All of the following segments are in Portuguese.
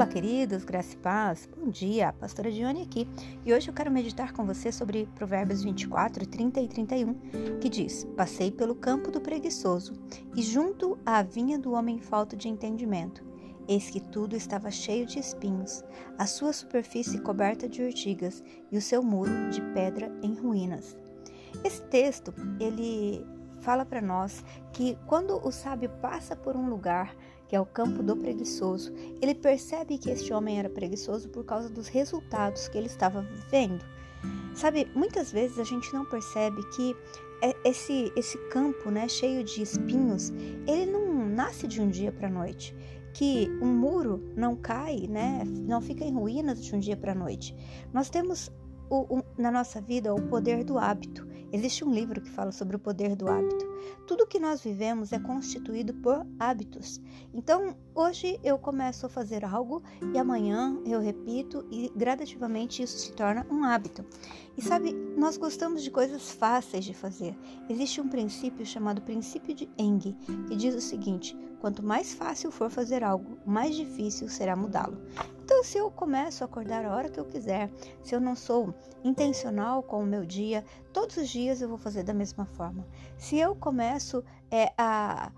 Olá, queridos, graça e paz. Bom dia, pastora Dione aqui. E hoje eu quero meditar com você sobre Provérbios 24, 30 e 31, que diz: Passei pelo campo do preguiçoso e junto à vinha do homem falto de entendimento. Eis que tudo estava cheio de espinhos, a sua superfície coberta de urtigas e o seu muro de pedra em ruínas. Esse texto, ele fala para nós que quando o sábio passa por um lugar que é o campo do preguiçoso, ele percebe que este homem era preguiçoso por causa dos resultados que ele estava vivendo. Sabe, muitas vezes a gente não percebe que é, esse, esse campo, né, cheio de espinhos, ele não nasce de um dia para a noite. Que um muro não cai, né, não fica em ruínas de um dia para a noite. Nós temos o, o, na nossa vida o poder do hábito. Existe um livro que fala sobre o poder do hábito. Tudo que nós vivemos é constituído por hábitos. Então, hoje eu começo a fazer algo e amanhã eu repito e gradativamente isso se torna um hábito. E sabe, nós gostamos de coisas fáceis de fazer. Existe um princípio chamado princípio de Eng, que diz o seguinte: quanto mais fácil for fazer algo, mais difícil será mudá-lo. Então, se eu começo a acordar a hora que eu quiser, se eu não sou intencional com o meu dia, todos os dias eu vou fazer da mesma forma. Se eu começo é, a,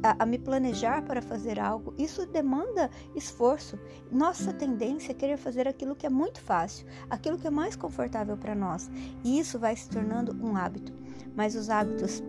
a, a me planejar para fazer algo, isso demanda esforço. Nossa tendência é querer fazer aquilo que é muito fácil, aquilo que é mais confortável para nós. E isso vai se tornando um hábito. Mas os hábitos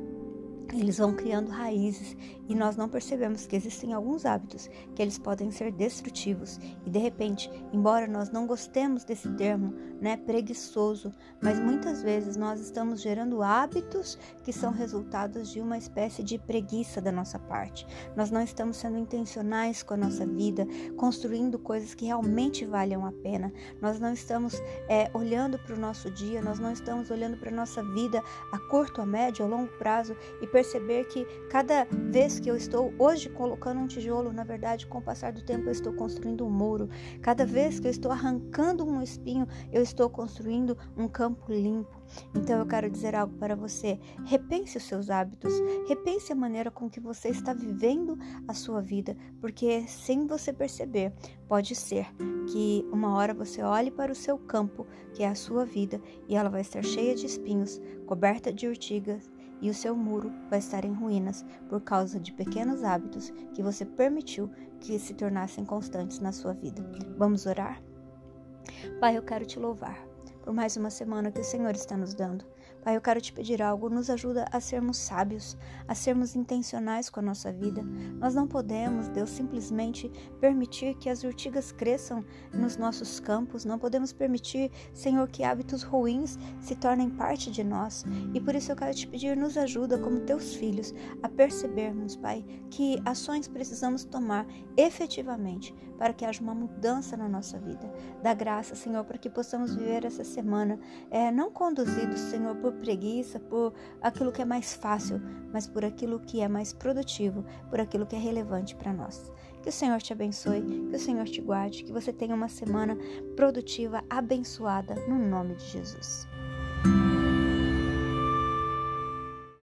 eles vão criando raízes e nós não percebemos que existem alguns hábitos que eles podem ser destrutivos e de repente, embora nós não gostemos desse termo, né, preguiçoso, mas muitas vezes nós estamos gerando hábitos que são resultados de uma espécie de preguiça da nossa parte. Nós não estamos sendo intencionais com a nossa vida, construindo coisas que realmente valham a pena. Nós não estamos é, olhando para o nosso dia, nós não estamos olhando para a nossa vida a curto, a médio, a longo prazo e perceber que cada vez que eu estou hoje colocando um tijolo, na verdade, com o passar do tempo eu estou construindo um muro. Cada vez que eu estou arrancando um espinho, eu estou construindo um campo limpo. Então eu quero dizer algo para você. Repense os seus hábitos, repense a maneira com que você está vivendo a sua vida, porque sem você perceber, pode ser que uma hora você olhe para o seu campo, que é a sua vida, e ela vai estar cheia de espinhos, coberta de urtigas, e o seu muro vai estar em ruínas por causa de pequenos hábitos que você permitiu que se tornassem constantes na sua vida. Vamos orar? Pai, eu quero te louvar por mais uma semana que o Senhor está nos dando. Pai, eu quero te pedir algo, nos ajuda a sermos sábios, a sermos intencionais com a nossa vida. Nós não podemos, Deus, simplesmente permitir que as urtigas cresçam nos nossos campos, não podemos permitir, Senhor, que hábitos ruins se tornem parte de nós. E por isso eu quero te pedir, nos ajuda como teus filhos a percebermos, Pai, que ações precisamos tomar efetivamente para que haja uma mudança na nossa vida. Dá graça, Senhor, para que possamos viver essa semana, é, não conduzidos, Senhor, por preguiça, por aquilo que é mais fácil, mas por aquilo que é mais produtivo, por aquilo que é relevante para nós. Que o Senhor te abençoe, que o Senhor te guarde, que você tenha uma semana produtiva, abençoada, no nome de Jesus.